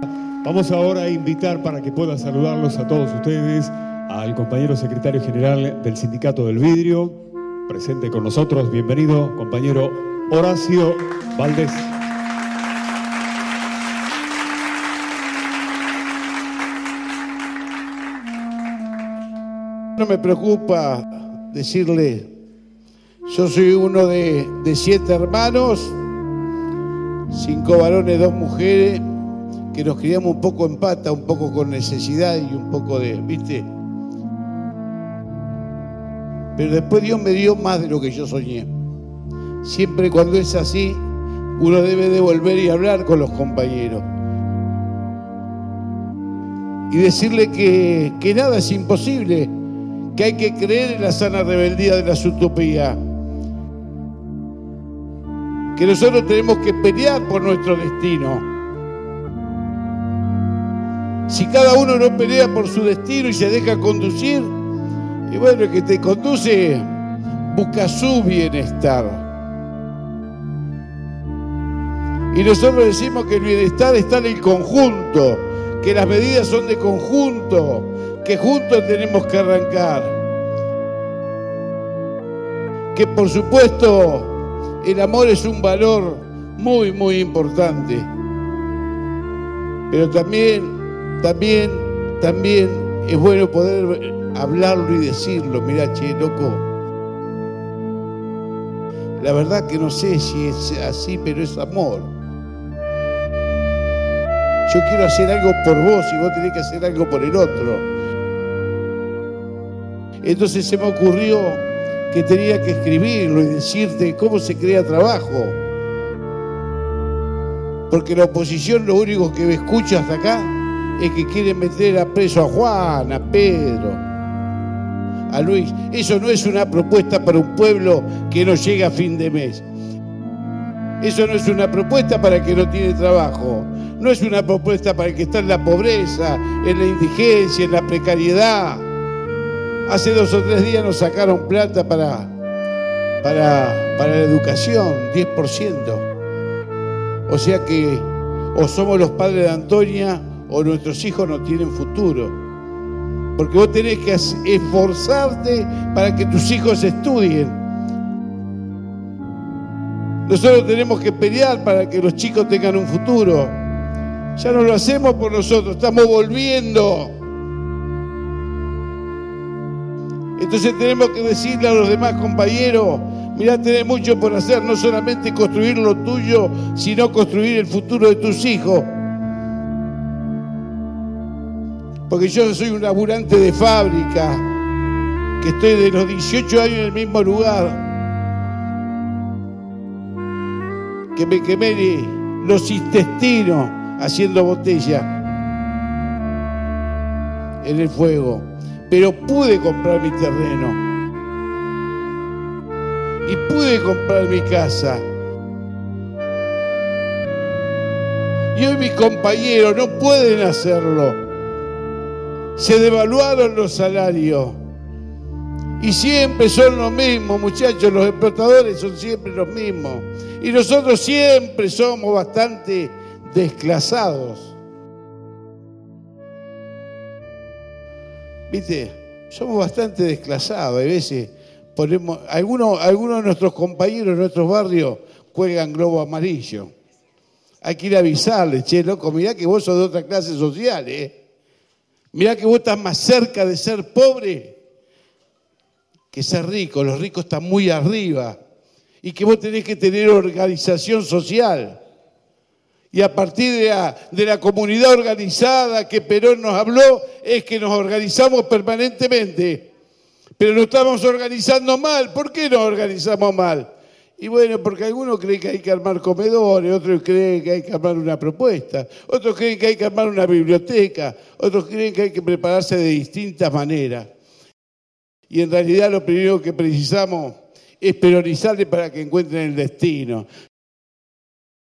Vamos ahora a invitar para que pueda saludarlos a todos ustedes al compañero secretario general del Sindicato del Vidrio, presente con nosotros. Bienvenido, compañero Horacio Valdés. No me preocupa decirle, yo soy uno de, de siete hermanos, cinco varones, dos mujeres, que nos criamos un poco en pata, un poco con necesidad y un poco de, ¿viste? Pero después Dios me dio más de lo que yo soñé. Siempre cuando es así, uno debe de volver y hablar con los compañeros. Y decirle que, que nada es imposible, que hay que creer en la sana rebeldía de las utopías. Que nosotros tenemos que pelear por nuestro destino. Si cada uno no pelea por su destino y se deja conducir, y bueno, el que te conduce busca su bienestar. Y nosotros decimos que el bienestar está en el conjunto, que las medidas son de conjunto, que juntos tenemos que arrancar. Que por supuesto el amor es un valor muy, muy importante. Pero también, también, también es bueno poder hablarlo y decirlo. Mirá, che, loco. La verdad que no sé si es así, pero es amor. Yo quiero hacer algo por vos y vos tenés que hacer algo por el otro. Entonces se me ocurrió que tenía que escribirlo y decirte cómo se crea trabajo. Porque la oposición lo único que me escucha hasta acá es que quieren meter a preso a Juan, a Pedro, a Luis. Eso no es una propuesta para un pueblo que no llega a fin de mes. Eso no es una propuesta para el que no tiene trabajo. No es una propuesta para el que está en la pobreza, en la indigencia, en la precariedad. Hace dos o tres días nos sacaron plata para, para, para la educación, 10%. O sea que o somos los padres de Antonia o nuestros hijos no tienen futuro. Porque vos tenés que esforzarte para que tus hijos estudien. Nosotros tenemos que pelear para que los chicos tengan un futuro. Ya no lo hacemos por nosotros, estamos volviendo. Entonces tenemos que decirle a los demás compañeros, mirá, tenés mucho por hacer, no solamente construir lo tuyo, sino construir el futuro de tus hijos. Porque yo soy un laburante de fábrica, que estoy de los 18 años en el mismo lugar, que me quemé los intestinos haciendo botella en el fuego pero pude comprar mi terreno y pude comprar mi casa. Y hoy mis compañeros no pueden hacerlo. Se devaluaron los salarios. Y siempre son los mismos, muchachos, los explotadores son siempre los mismos. Y nosotros siempre somos bastante desclasados. Viste, somos bastante desclasados. A veces ponemos, algunos, algunos de nuestros compañeros en nuestros barrios cuelgan globo amarillo. Hay que ir a avisarles, che, loco, mirá que vos sos de otra clase social, ¿eh? Mirá que vos estás más cerca de ser pobre que ser rico. Los ricos están muy arriba. Y que vos tenés que tener organización social. Y a partir de la, de la, comunidad organizada que Perón nos habló, es que nos organizamos permanentemente. Pero nos estamos organizando mal. ¿Por qué nos organizamos mal? Y bueno, porque algunos creen que hay que armar comedores, otros creen que hay que armar una propuesta, otros creen que hay que armar una biblioteca, otros creen que hay que prepararse de distintas maneras. Y en realidad lo primero que precisamos es peronizarle para que encuentren el destino.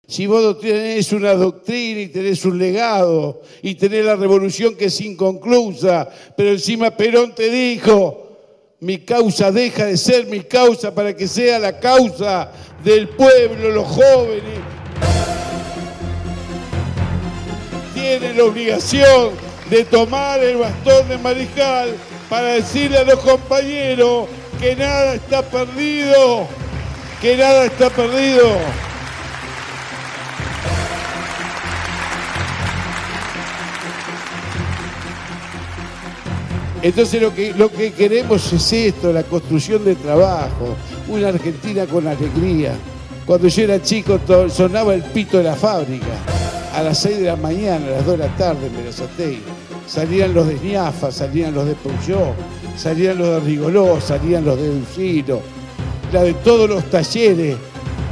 Si vos tenés una doctrina y tenés un legado y tenés la revolución que es inconclusa, pero encima Perón te dijo, mi causa deja de ser mi causa para que sea la causa del pueblo, los jóvenes. tiene la obligación de tomar el bastón de mariscal para decirle a los compañeros que nada está perdido, que nada está perdido. Entonces lo que, lo que queremos es esto, la construcción de trabajo, una Argentina con alegría. Cuando yo era chico sonaba el pito de la fábrica, a las 6 de la mañana, a las 2 de la tarde en Berazategui. Salían los de Sniafa, salían los de Peugeot, salían los de Rigoló, salían los de Ucino, la de todos los talleres.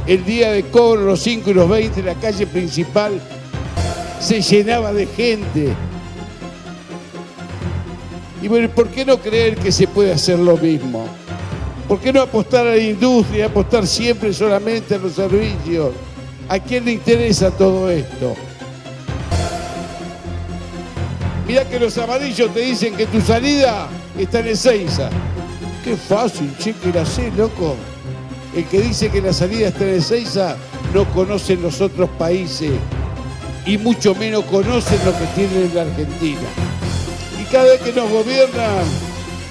El día de cobro, los 5 y los 20, la calle principal se llenaba de gente y bueno, ¿por qué no creer que se puede hacer lo mismo? ¿Por qué no apostar a la industria, apostar siempre solamente a los servicios? ¿A quién le interesa todo esto? Mira que los amarillos te dicen que tu salida está en Ezeiza. Qué fácil, che, que la sé, loco. El que dice que la salida está en Ezeiza no conoce los otros países y mucho menos conocen lo que tiene en la Argentina cada vez que nos gobiernan,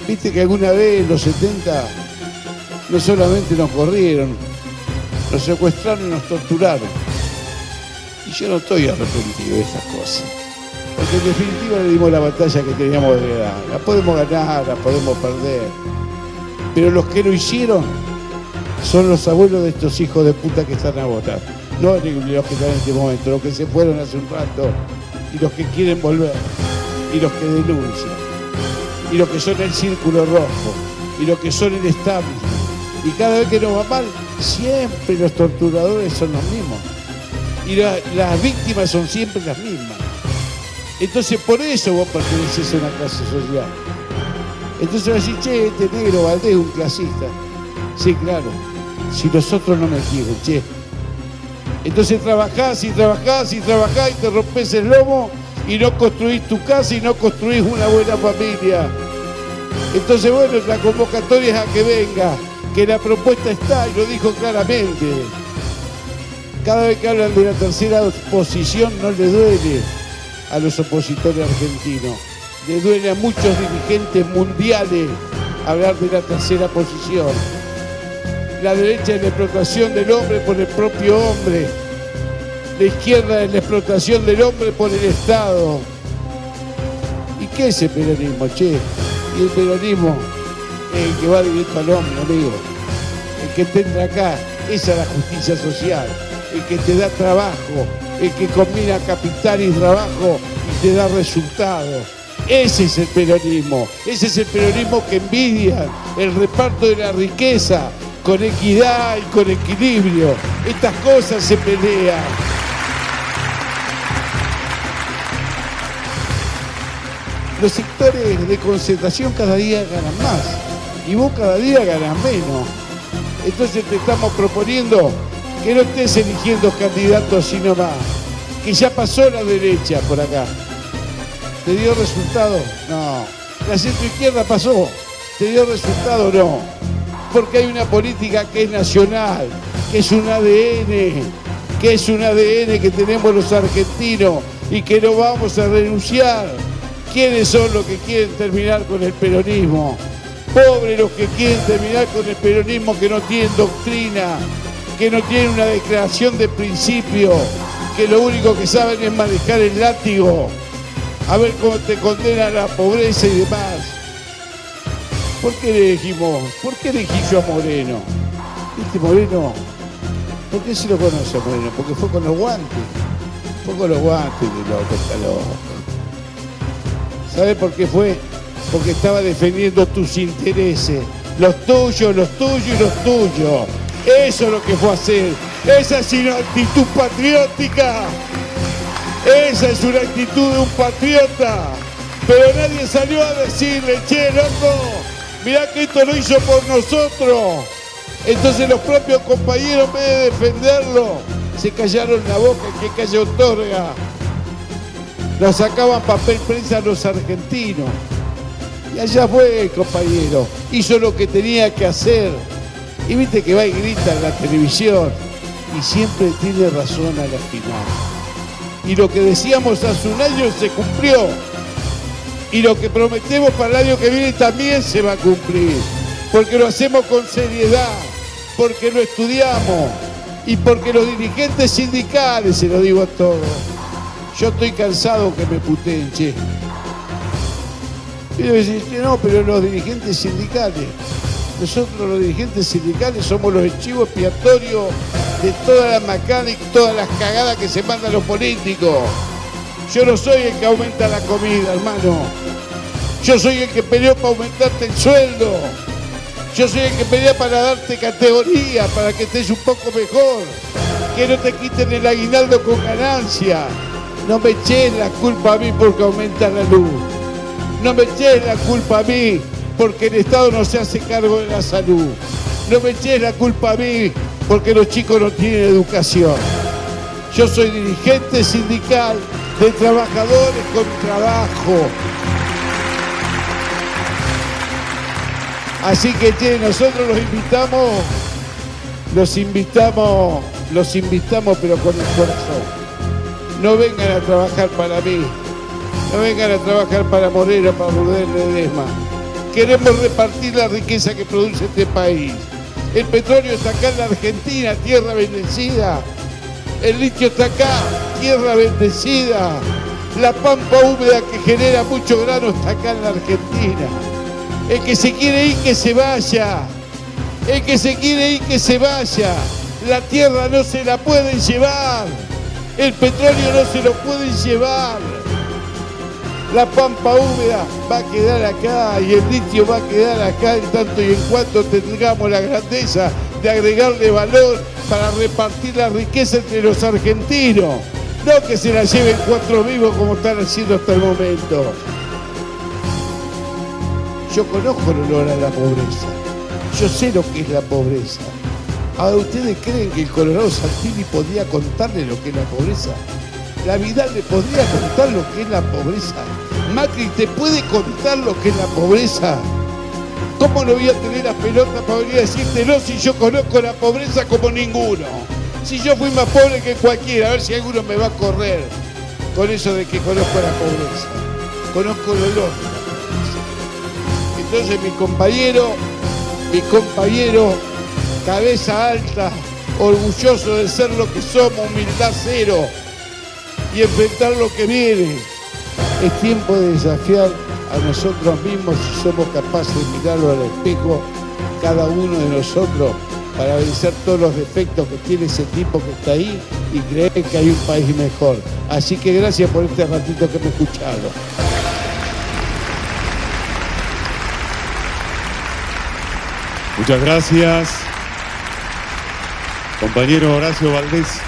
viste que alguna vez en los 70 no solamente nos corrieron, nos secuestraron y nos torturaron. Y yo no estoy arrepentido de esas cosas. Porque en definitiva le dimos la batalla que teníamos de ganar. La podemos ganar, la podemos perder. Pero los que lo hicieron son los abuelos de estos hijos de puta que están a votar. No los que están en este momento, los que se fueron hace un rato y los que quieren volver y los que denuncian, y los que son el círculo rojo, y los que son el estable. Y cada vez que nos va mal, siempre los torturadores son los mismos. Y las víctimas son siempre las mismas. Entonces por eso vos perteneces a una clase social. Entonces vas a decir, che, este negro Valdés es un clasista. Sí, claro. Si nosotros no me quieren, che. Entonces trabajás y trabajás y trabajás y te rompes el lomo y no construís tu casa y no construís una buena familia. Entonces, bueno, la convocatoria es a que venga, que la propuesta está y lo dijo claramente. Cada vez que hablan de la tercera posición no le duele a los opositores argentinos, le duele a muchos dirigentes mundiales hablar de la tercera posición. La derecha es la explotación del hombre por el propio hombre la izquierda es la explotación del hombre por el Estado. ¿Y qué es el peronismo, che? Y el peronismo es el que va directo al hombre, amigo. El que tendrá acá, esa es la justicia social. El que te da trabajo, el que combina capital y trabajo y te da resultados. Ese es el peronismo. Ese es el peronismo que envidia el reparto de la riqueza con equidad y con equilibrio. Estas cosas se pelean. Los sectores de concentración cada día ganan más y vos cada día ganas menos. Entonces te estamos proponiendo que no estés eligiendo candidatos sino más, que ya pasó la derecha por acá. ¿Te dio resultado? No. La centro izquierda pasó. ¿Te dio resultado? No. Porque hay una política que es nacional, que es un ADN, que es un ADN que tenemos los argentinos y que no vamos a renunciar. ¿Quiénes son los que quieren terminar con el peronismo? Pobres los que quieren terminar con el peronismo que no tienen doctrina, que no tienen una declaración de principio, que lo único que saben es manejar el látigo, a ver cómo te condena la pobreza y demás. ¿Por qué le dijimos? ¿Por qué elegí yo a Moreno? Este Moreno, ¿por qué se lo conoce a Moreno? Porque fue con los guantes. Fue con los guantes de loco, está loco. ¿Sabe por qué fue? Porque estaba defendiendo tus intereses, los tuyos, los tuyos y los tuyos. Eso es lo que fue a hacer. Esa es una actitud patriótica. Esa es una actitud de un patriota. Pero nadie salió a decirle, che, loco, mirá que esto lo hizo por nosotros. Entonces los propios compañeros, en vez de defenderlo, se callaron la boca, que calle otorga. Nos sacaban papel prensa los argentinos. Y allá fue, compañero. Hizo lo que tenía que hacer. Y viste que va y grita en la televisión. Y siempre tiene razón a la final. Y lo que decíamos hace un año se cumplió. Y lo que prometemos para el año que viene también se va a cumplir. Porque lo hacemos con seriedad, porque lo estudiamos y porque los dirigentes sindicales, se lo digo a todos, yo estoy cansado que me puteen, che. Y decir, no, pero los dirigentes sindicales, nosotros los dirigentes sindicales somos los archivos expiatorios de toda la macana y todas las cagadas que se mandan los políticos. Yo no soy el que aumenta la comida, hermano. Yo soy el que peleó para aumentarte el sueldo. Yo soy el que pelea para darte categoría, para que estés un poco mejor. Que no te quiten el aguinaldo con ganancia. No me eches la culpa a mí porque aumenta la luz. No me eches la culpa a mí porque el Estado no se hace cargo de la salud. No me eches la culpa a mí porque los chicos no tienen educación. Yo soy dirigente sindical de trabajadores con trabajo. Así que che, nosotros los invitamos, los invitamos, los invitamos pero con el corazón. No vengan a trabajar para mí, no vengan a trabajar para Morera, para Rudel Ledesma. Queremos repartir la riqueza que produce este país. El petróleo está acá en la Argentina, tierra bendecida. El litio está acá, tierra bendecida. La pampa húmeda que genera mucho grano está acá en la Argentina. El que se quiere ir, que se vaya. El que se quiere ir, que se vaya. La tierra no se la pueden llevar. El petróleo no se lo pueden llevar. La pampa húmeda va a quedar acá y el litio va a quedar acá en tanto y en cuanto tengamos la grandeza de agregarle valor para repartir la riqueza entre los argentinos. No que se la lleven cuatro vivos como están haciendo hasta el momento. Yo conozco el olor a la pobreza. Yo sé lo que es la pobreza. Ahora, ¿ustedes creen que el Colorado Santini podía contarle lo que es la pobreza? La vida le podría contar lo que es la pobreza. Macri, ¿te puede contar lo que es la pobreza? ¿Cómo no voy a tener las pelotas para venir a decírtelo si yo conozco la pobreza como ninguno? Si yo fui más pobre que cualquiera, a ver si alguno me va a correr con eso de que conozco la pobreza. Conozco el olor de la pobreza. Entonces mi compañero, mi compañero, cabeza alta, orgulloso de ser lo que somos, humildad cero y enfrentar lo que viene. Es tiempo de desafiar a nosotros mismos si somos capaces de mirarlo al espejo, cada uno de nosotros, para vencer todos los defectos que tiene ese tipo que está ahí y creer que hay un país mejor. Así que gracias por este ratito que me escucharon. Muchas gracias. Compañero Horacio Valdés.